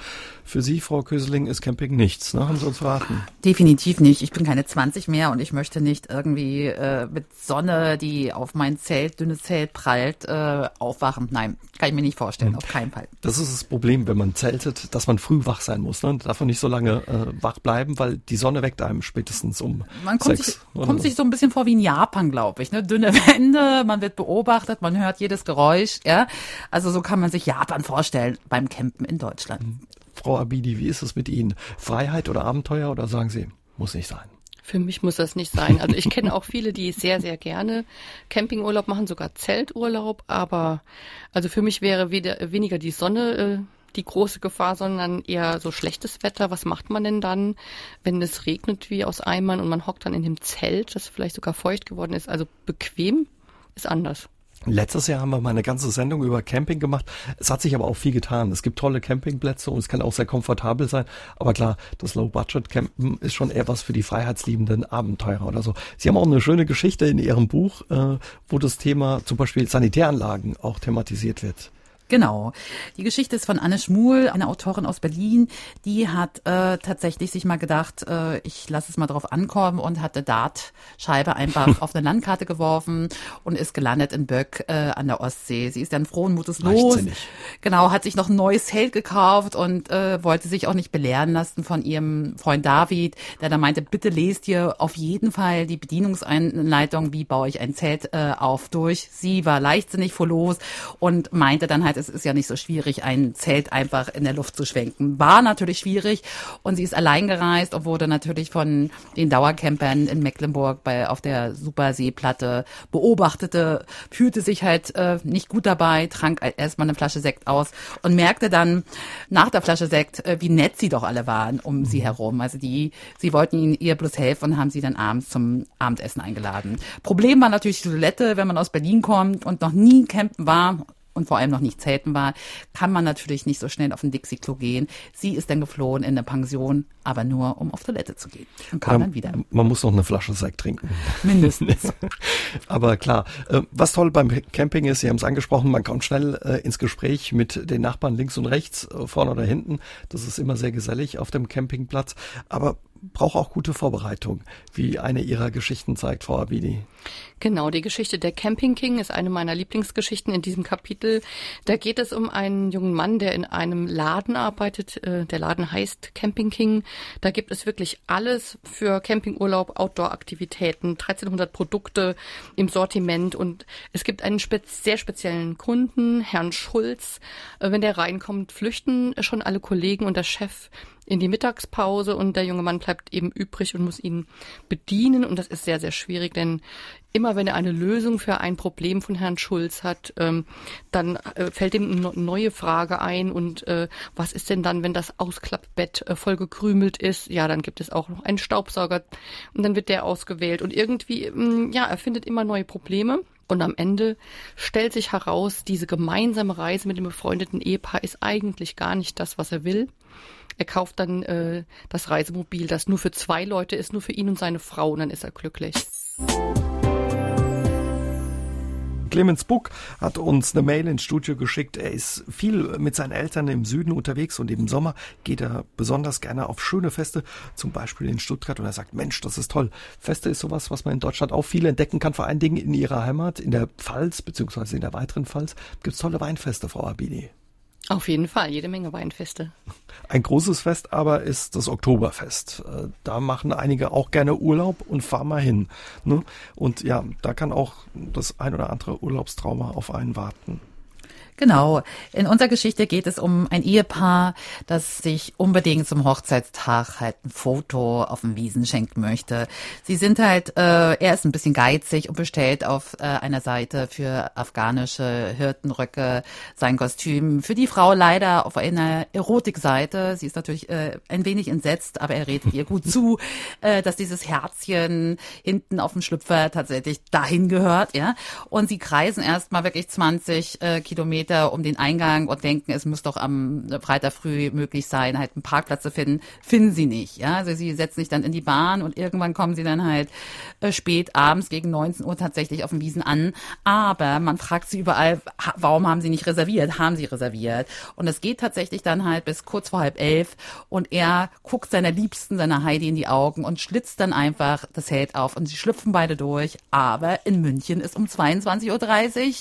Für Sie, Frau Köseling, ist Camping nichts, ne? Haben Sie uns verraten? Definitiv nicht. Ich bin keine 20 mehr und ich möchte nicht irgendwie äh, mit Sonne, die auf mein Zelt, dünnes Zelt prallt, äh, aufwachen. Nein, kann ich mir nicht vorstellen, hm. auf keinen Fall. Das ist das Problem Problem, wenn man zeltet, dass man früh wach sein muss. Ne? Darf man nicht so lange äh, wach bleiben, weil die Sonne weckt einem spätestens um Man kommt, sechs, sich, kommt sich so ein bisschen vor wie in Japan, glaube ich. Ne? Dünne Wände, man wird beobachtet, man hört jedes Geräusch. Ja, Also so kann man sich Japan vorstellen beim Campen in Deutschland. Frau Abidi, wie ist es mit Ihnen? Freiheit oder Abenteuer oder sagen Sie, muss nicht sein? Für mich muss das nicht sein. Also ich kenne auch viele, die sehr, sehr gerne Campingurlaub machen, sogar Zelturlaub. Aber also für mich wäre weder, weniger die Sonne äh, die große Gefahr, sondern eher so schlechtes Wetter. Was macht man denn dann, wenn es regnet wie aus Eimern und man hockt dann in dem Zelt, das vielleicht sogar feucht geworden ist? Also bequem ist anders. Letztes Jahr haben wir mal eine ganze Sendung über Camping gemacht. Es hat sich aber auch viel getan. Es gibt tolle Campingplätze und es kann auch sehr komfortabel sein. Aber klar, das Low-Budget-Campen ist schon eher was für die freiheitsliebenden Abenteurer oder so. Sie haben auch eine schöne Geschichte in Ihrem Buch, äh, wo das Thema zum Beispiel Sanitäranlagen auch thematisiert wird. Genau. Die Geschichte ist von Anne Schmuhl, eine Autorin aus Berlin. Die hat äh, tatsächlich sich mal gedacht, äh, ich lasse es mal drauf ankommen und hat eine Dartscheibe einfach auf eine Landkarte geworfen und ist gelandet in Böck äh, an der Ostsee. Sie ist dann frohen Mutes los. Genau, hat sich noch ein neues Zelt gekauft und äh, wollte sich auch nicht belehren lassen von ihrem Freund David, der da meinte, bitte lest ihr auf jeden Fall die Bedienungseinleitung, wie baue ich ein Zelt äh, auf durch. Sie war leichtsinnig vor los und meinte dann halt. Es ist ja nicht so schwierig, ein Zelt einfach in der Luft zu schwenken. War natürlich schwierig und sie ist allein gereist und wurde natürlich von den Dauercampern in Mecklenburg bei, auf der Superseeplatte beobachtete, fühlte sich halt äh, nicht gut dabei, trank erstmal eine Flasche Sekt aus und merkte dann nach der Flasche Sekt, äh, wie nett sie doch alle waren um mhm. sie herum. Also die, sie wollten ihnen ihr bloß helfen und haben sie dann abends zum Abendessen eingeladen. Problem war natürlich die Toilette, wenn man aus Berlin kommt und noch nie campen war und vor allem noch nicht zelten war, kann man natürlich nicht so schnell auf ein Dixie-Klo gehen. Sie ist dann geflohen in eine Pension, aber nur um auf Toilette zu gehen und kam dann wieder. Man muss noch eine Flasche Sekt trinken. Mindestens. aber klar, äh, was toll beim Camping ist, Sie haben es angesprochen, man kommt schnell äh, ins Gespräch mit den Nachbarn links und rechts, äh, vorne oder hinten. Das ist immer sehr gesellig auf dem Campingplatz. Aber braucht auch gute Vorbereitung, wie eine Ihrer Geschichten zeigt, Frau Abidi. Genau, die Geschichte der Camping King ist eine meiner Lieblingsgeschichten in diesem Kapitel. Da geht es um einen jungen Mann, der in einem Laden arbeitet. Äh, der Laden heißt Camping King. Da gibt es wirklich alles für Campingurlaub, Outdoor-Aktivitäten, 1300 Produkte im Sortiment und es gibt einen sehr speziellen Kunden, Herrn Schulz. Äh, wenn der reinkommt, flüchten schon alle Kollegen und der Chef in die Mittagspause und der junge Mann bleibt eben übrig und muss ihn bedienen und das ist sehr, sehr schwierig, denn immer wenn er eine Lösung für ein Problem von Herrn Schulz hat, ähm, dann äh, fällt ihm eine neue Frage ein und äh, was ist denn dann, wenn das Ausklappbett äh, voll gekrümelt ist? Ja, dann gibt es auch noch einen Staubsauger und dann wird der ausgewählt und irgendwie, ähm, ja, er findet immer neue Probleme. Und am Ende stellt sich heraus, diese gemeinsame Reise mit dem befreundeten Ehepaar ist eigentlich gar nicht das, was er will. Er kauft dann äh, das Reisemobil, das nur für zwei Leute ist, nur für ihn und seine Frau, und dann ist er glücklich. Clemens Buck hat uns eine Mail ins Studio geschickt. Er ist viel mit seinen Eltern im Süden unterwegs und im Sommer geht er besonders gerne auf schöne Feste, zum Beispiel in Stuttgart. Und er sagt, Mensch, das ist toll. Feste ist sowas, was man in Deutschland auch viel entdecken kann, vor allen Dingen in ihrer Heimat, in der Pfalz, beziehungsweise in der weiteren Pfalz. Gibt es tolle Weinfeste, Frau Abini. Auf jeden Fall, jede Menge Weinfeste. Ein großes Fest aber ist das Oktoberfest. Äh, da machen einige auch gerne Urlaub und fahren mal hin. Ne? Und ja, da kann auch das ein oder andere Urlaubstrauma auf einen warten. Genau. In unserer Geschichte geht es um ein Ehepaar, das sich unbedingt zum Hochzeitstag halt ein Foto auf dem Wiesen schenken möchte. Sie sind halt, äh, er ist ein bisschen geizig und bestellt auf äh, einer Seite für afghanische Hirtenröcke sein Kostüm. Für die Frau leider auf einer Erotikseite. Sie ist natürlich äh, ein wenig entsetzt, aber er redet ihr gut zu, äh, dass dieses Herzchen hinten auf dem Schlüpfer tatsächlich dahin gehört, ja. Und sie kreisen erst mal wirklich 20 äh, Kilometer Kilometer um den Eingang und denken, es muss doch am Freitag früh möglich sein, halt einen Parkplatz zu finden, finden sie nicht. Ja, also sie setzen sich dann in die Bahn und irgendwann kommen sie dann halt äh, spät abends gegen 19 Uhr tatsächlich auf dem Wiesen an. Aber man fragt sie überall, warum haben sie nicht reserviert? Haben sie reserviert? Und es geht tatsächlich dann halt bis kurz vor halb elf und er guckt seiner Liebsten, seiner Heidi in die Augen und schlitzt dann einfach das Zelt auf und sie schlüpfen beide durch. Aber in München ist um 22.30 Uhr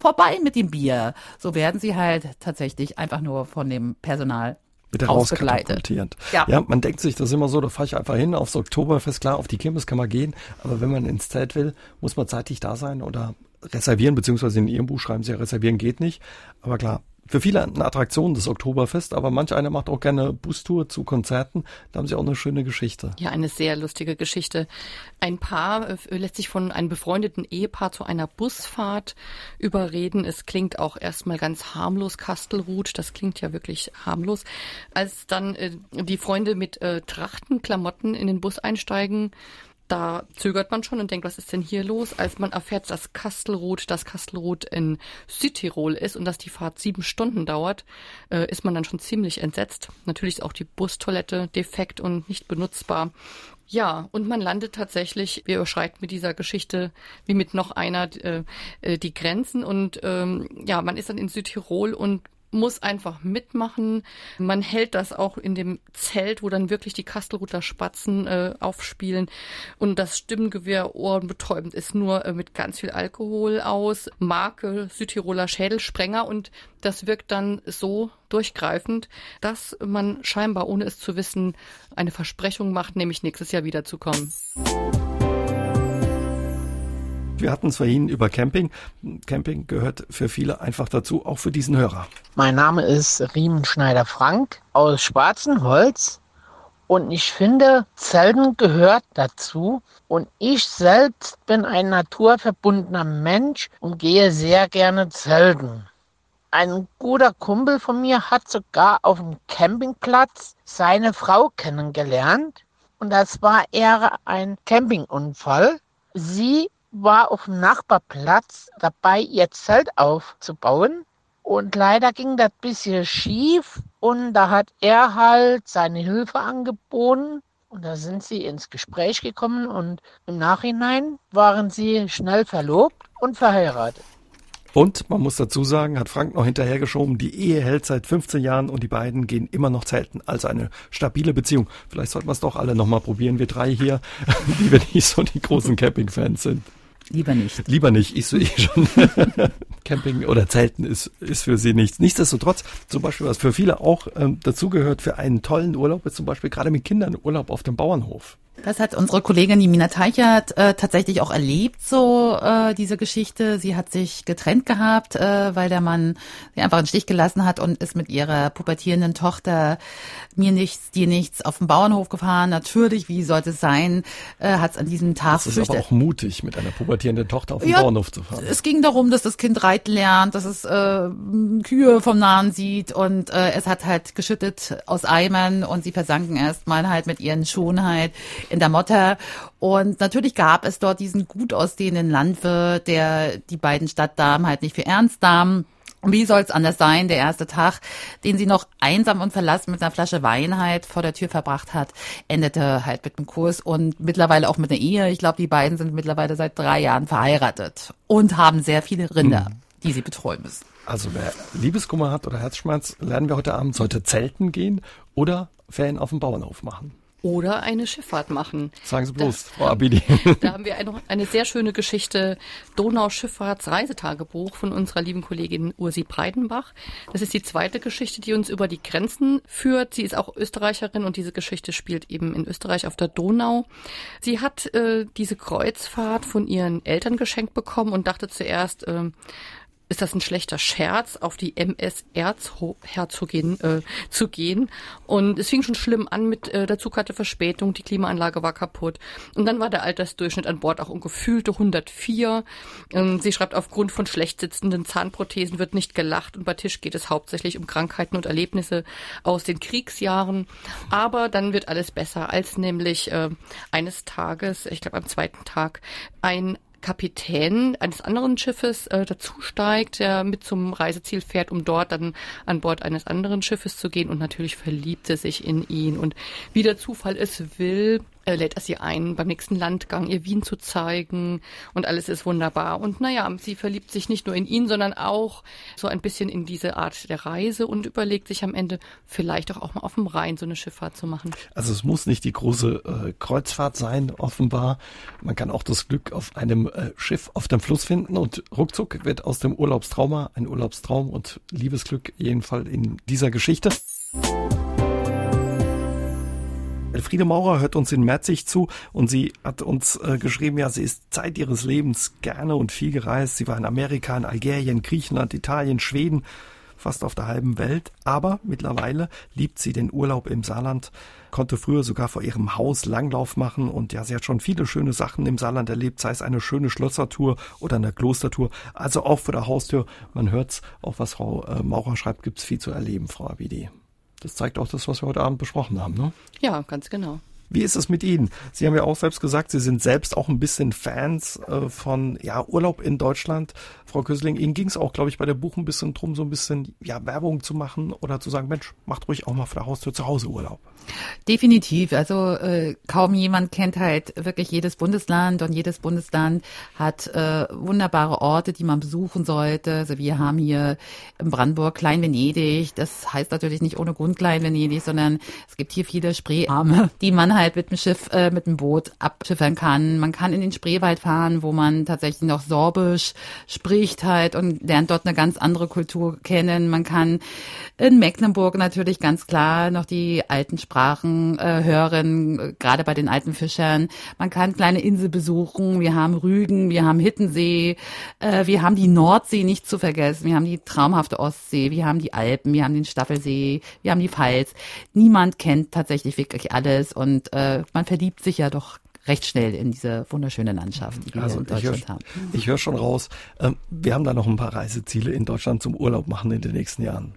vorbei mit dem Bier. So werden sie halt tatsächlich einfach nur von dem Personal wird er rauskatapultiert. Ja. ja, man denkt sich, das ist immer so, da fahre ich einfach hin aufs Oktoberfest, klar, auf die Kirmes kann man gehen, aber wenn man ins Zelt will, muss man zeitig da sein oder reservieren, beziehungsweise in Ihrem Buch schreiben Sie ja, reservieren geht nicht. Aber klar, für viele eine Attraktion des Oktoberfest, aber manch einer macht auch gerne Bustour zu Konzerten. Da haben sie auch eine schöne Geschichte. Ja, eine sehr lustige Geschichte. Ein Paar äh, lässt sich von einem befreundeten Ehepaar zu einer Busfahrt überreden. Es klingt auch erstmal ganz harmlos, Kastelruth. Das klingt ja wirklich harmlos. Als dann äh, die Freunde mit äh, Trachtenklamotten in den Bus einsteigen, da zögert man schon und denkt, was ist denn hier los? Als man erfährt, dass Kastelroth, das Kastelroth in Südtirol ist und dass die Fahrt sieben Stunden dauert, äh, ist man dann schon ziemlich entsetzt. Natürlich ist auch die Bustoilette defekt und nicht benutzbar. Ja, und man landet tatsächlich, wir überschreiten mit dieser Geschichte wie mit noch einer äh, äh die Grenzen und ähm, ja, man ist dann in Südtirol und muss einfach mitmachen. Man hält das auch in dem Zelt, wo dann wirklich die Kastelruther Spatzen äh, aufspielen. Und das Stimmgewehr ohrenbetäubend ist nur äh, mit ganz viel Alkohol aus. Marke Südtiroler Schädelsprenger. Und das wirkt dann so durchgreifend, dass man scheinbar, ohne es zu wissen, eine Versprechung macht, nämlich nächstes Jahr wiederzukommen. Wir hatten es vorhin über Camping. Camping gehört für viele einfach dazu, auch für diesen Hörer. Mein Name ist Riemenschneider Frank aus Schwarzenholz. Und ich finde, Zelten gehört dazu. Und ich selbst bin ein naturverbundener Mensch und gehe sehr gerne zelten. Ein guter Kumpel von mir hat sogar auf dem Campingplatz seine Frau kennengelernt. Und das war eher ein Campingunfall. Sie war auf dem Nachbarplatz dabei, ihr Zelt aufzubauen. Und leider ging das ein bisschen schief und da hat er halt seine Hilfe angeboten. Und da sind sie ins Gespräch gekommen und im Nachhinein waren sie schnell verlobt und verheiratet. Und man muss dazu sagen, hat Frank noch hinterhergeschoben, die Ehe hält seit 15 Jahren und die beiden gehen immer noch zelten. Also eine stabile Beziehung. Vielleicht sollten wir es doch alle nochmal probieren, wir drei hier, die wir nicht so die großen Camping-Fans sind. Lieber nicht. Lieber nicht. Ich so eh schon. Camping oder Zelten ist, ist für sie nichts. Nichtsdestotrotz, zum Beispiel, was für viele auch ähm, dazugehört für einen tollen Urlaub, ist zum Beispiel gerade mit Kindern Urlaub auf dem Bauernhof. Das hat unsere Kollegin die Mina Teichert äh, tatsächlich auch erlebt, so äh, diese Geschichte. Sie hat sich getrennt gehabt, äh, weil der Mann sie einfach einen Stich gelassen hat und ist mit ihrer pubertierenden Tochter mir nichts, dir nichts auf den Bauernhof gefahren. Natürlich, wie sollte es sein, äh, hat es an diesem Tag Das ist aber auch mutig, mit einer pubertierenden Tochter auf den Ja, Bauernhof zu fahren. Es ging darum, dass das Kind reiten lernt, dass es äh, Kühe vom Nahen sieht und äh, es hat halt geschüttet aus Eimern und sie versanken erstmal halt mit ihren Schuhen halt in der Motter. Und natürlich gab es dort diesen gut aussehenden Landwirt, der die beiden Stadtdamen halt nicht für ernst nahm. Und wie soll es anders sein? Der erste Tag, den sie noch einsam und verlassen mit einer Flasche Wein halt vor der Tür verbracht hat, endete halt mit einem Kurs und mittlerweile auch mit einer Ehe. Ich glaube, die beiden sind mittlerweile seit drei Jahren verheiratet und haben sehr viele Rinder, die sie betreuen müssen. Also wer Liebeskummer hat oder Herzschmerz, lernen wir heute Abend, sollte zelten gehen oder Ferien auf dem Bauernhof machen. Oder eine Schifffahrt machen. Sagen Sie bloß, Frau Abidi. Da haben wir eine, eine sehr schöne Geschichte, Donau-Schifffahrts-Reisetagebuch von unserer lieben Kollegin Ursi Breidenbach. Das ist die zweite Geschichte, die uns über die Grenzen führt. Sie ist auch Österreicherin und diese Geschichte spielt eben in Österreich auf der Donau. Sie hat äh, diese Kreuzfahrt von ihren Eltern geschenkt bekommen und dachte zuerst, äh, ist das ein schlechter Scherz, auf die MS Erzherzogin äh, zu gehen. Und es fing schon schlimm an mit, äh, der Zug hatte Verspätung, die Klimaanlage war kaputt. Und dann war der Altersdurchschnitt an Bord auch um gefühlte 104. Ähm, sie schreibt, aufgrund von schlecht sitzenden Zahnprothesen wird nicht gelacht und bei Tisch geht es hauptsächlich um Krankheiten und Erlebnisse aus den Kriegsjahren. Aber dann wird alles besser, als nämlich äh, eines Tages, ich glaube am zweiten Tag, ein Kapitän eines anderen Schiffes äh, dazusteigt, der mit zum Reiseziel fährt, um dort dann an Bord eines anderen Schiffes zu gehen. Und natürlich verliebt sie sich in ihn. Und wie der Zufall es will, äh, lädt er sie ein, beim nächsten Landgang ihr Wien zu zeigen und alles ist wunderbar. Und naja, sie verliebt sich nicht nur in ihn, sondern auch so ein bisschen in diese Art der Reise und überlegt sich am Ende vielleicht auch, auch mal auf dem Rhein so eine Schifffahrt zu machen. Also es muss nicht die große äh, Kreuzfahrt sein, offenbar. Man kann auch das Glück auf einem äh, Schiff auf dem Fluss finden und ruckzuck wird aus dem Urlaubstrauma ein Urlaubstraum und Liebesglück jedenfalls in dieser Geschichte. Elfriede Maurer hört uns in Merzig zu und sie hat uns äh, geschrieben, ja, sie ist Zeit ihres Lebens gerne und viel gereist. Sie war in Amerika, in Algerien, Griechenland, Italien, Schweden, fast auf der halben Welt. Aber mittlerweile liebt sie den Urlaub im Saarland, konnte früher sogar vor ihrem Haus Langlauf machen und ja, sie hat schon viele schöne Sachen im Saarland erlebt, sei es eine schöne Schlössertour oder eine Klostertour. Also auch vor der Haustür, man hört's, auch was Frau äh, Maurer schreibt, gibt's viel zu erleben, Frau Abidi. Das zeigt auch das, was wir heute Abend besprochen haben, ne? Ja, ganz genau. Wie ist es mit Ihnen? Sie haben ja auch selbst gesagt, Sie sind selbst auch ein bisschen Fans äh, von ja, Urlaub in Deutschland. Frau Kösling, Ihnen ging es auch, glaube ich, bei der Buch ein bisschen drum, so ein bisschen ja, Werbung zu machen oder zu sagen, Mensch, macht ruhig auch mal vor der Haustür zu Hause Urlaub. Definitiv. Also äh, kaum jemand kennt halt wirklich jedes Bundesland und jedes Bundesland hat äh, wunderbare Orte, die man besuchen sollte. Also wir haben hier in Brandenburg Klein-Venedig. Das heißt natürlich nicht ohne Grund Klein-Venedig, sondern es gibt hier viele Spreearme, die man halt mit dem Schiff, äh, mit dem Boot abschiffern kann. Man kann in den Spreewald fahren, wo man tatsächlich noch Sorbisch spricht halt und lernt dort eine ganz andere Kultur kennen. Man kann in Mecklenburg natürlich ganz klar noch die alten Sprachen äh, hören, gerade bei den alten Fischern. Man kann kleine Insel besuchen. Wir haben Rügen, wir haben Hittensee, äh, wir haben die Nordsee nicht zu vergessen. Wir haben die traumhafte Ostsee, wir haben die Alpen, wir haben den Staffelsee, wir haben die Pfalz. Niemand kennt tatsächlich wirklich alles und äh, man verliebt sich ja doch recht schnell in diese wunderschöne Landschaft, die wir Also in ich höre Deutschland haben. ich hör schon raus, ähm, wir haben da noch ein paar Reiseziele in Deutschland zum Urlaub machen in den nächsten Jahren.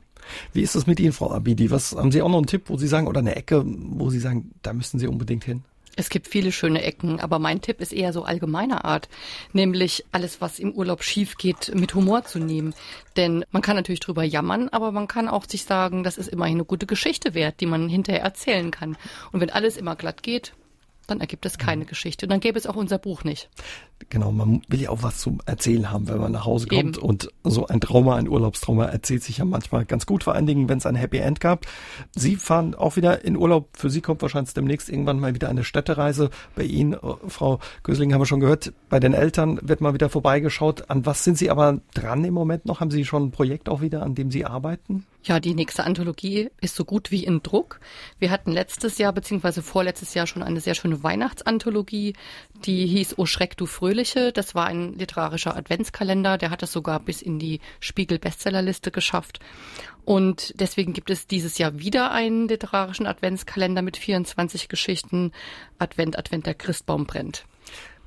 Wie ist es mit Ihnen, Frau Abidi? Was haben Sie auch noch einen Tipp, wo Sie sagen, oder eine Ecke, wo Sie sagen, da müssen Sie unbedingt hin? Es gibt viele schöne Ecken, aber mein Tipp ist eher so allgemeiner Art, nämlich alles, was im Urlaub schief geht, mit Humor zu nehmen. Denn man kann natürlich drüber jammern, aber man kann auch sich sagen, das ist immerhin eine gute Geschichte wert, die man hinterher erzählen kann. Und wenn alles immer glatt geht, dann ergibt es keine Geschichte. Und dann gäbe es auch unser Buch nicht. Genau, man will ja auch was zum Erzählen haben, wenn man nach Hause kommt. Eben. Und so ein Trauma, ein Urlaubstrauma erzählt sich ja manchmal ganz gut, vor allen Dingen, wenn es ein Happy End gab. Sie fahren auch wieder in Urlaub. Für Sie kommt wahrscheinlich demnächst irgendwann mal wieder eine Städtereise. Bei Ihnen, äh, Frau Gösling, haben wir schon gehört, bei den Eltern wird mal wieder vorbeigeschaut. An was sind Sie aber dran im Moment noch? Haben Sie schon ein Projekt auch wieder, an dem Sie arbeiten? Ja, die nächste Anthologie ist so gut wie in Druck. Wir hatten letztes Jahr beziehungsweise vorletztes Jahr schon eine sehr schöne Weihnachtsanthologie, die hieß O Schreck, du Fröhliche. Das war ein literarischer Adventskalender, der hat es sogar bis in die Spiegel-Bestsellerliste geschafft. Und deswegen gibt es dieses Jahr wieder einen literarischen Adventskalender mit 24 Geschichten. Advent, Advent, der Christbaum brennt.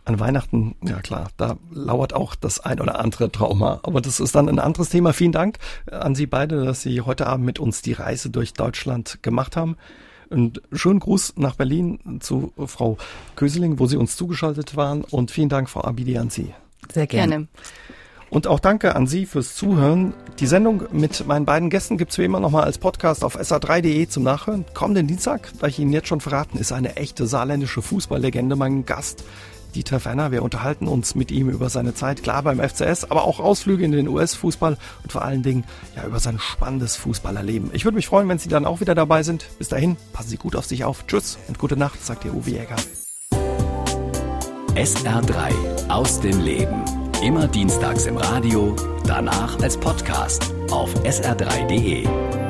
An Weihnachten, ja klar, da lauert auch das ein oder andere Trauma. Aber das ist dann ein anderes Thema. Vielen Dank an Sie beide, dass Sie heute Abend mit uns die Reise durch Deutschland gemacht haben. Und schönen Gruß nach Berlin zu Frau Köseling, wo Sie uns zugeschaltet waren. Und vielen Dank, Frau Abidi, an Sie. Sehr gerne. Gerne. Und auch danke an Sie fürs Zuhören. Die Sendung mit meinen beiden Gästen gibt's wie immer nochmal als Podcast auf sa3.de zum Nachhören. Kommenden Dienstag, weil ich Ihnen jetzt schon verraten, ist eine echte saarländische Fußballlegende mein Gast. Dieter Ferner. Wir unterhalten uns mit ihm über seine Zeit, klar beim FCS, aber auch Ausflüge in den US-Fußball und vor allen Dingen ja über sein spannendes Fußballerleben. Ich würde mich freuen, wenn Sie dann auch wieder dabei sind. Bis dahin, passen Sie gut auf sich auf. Tschüss und gute Nacht, sagt Ihr Uwe Jäger. SR3 aus dem Leben. Immer dienstags im Radio, danach als Podcast auf sr3.de.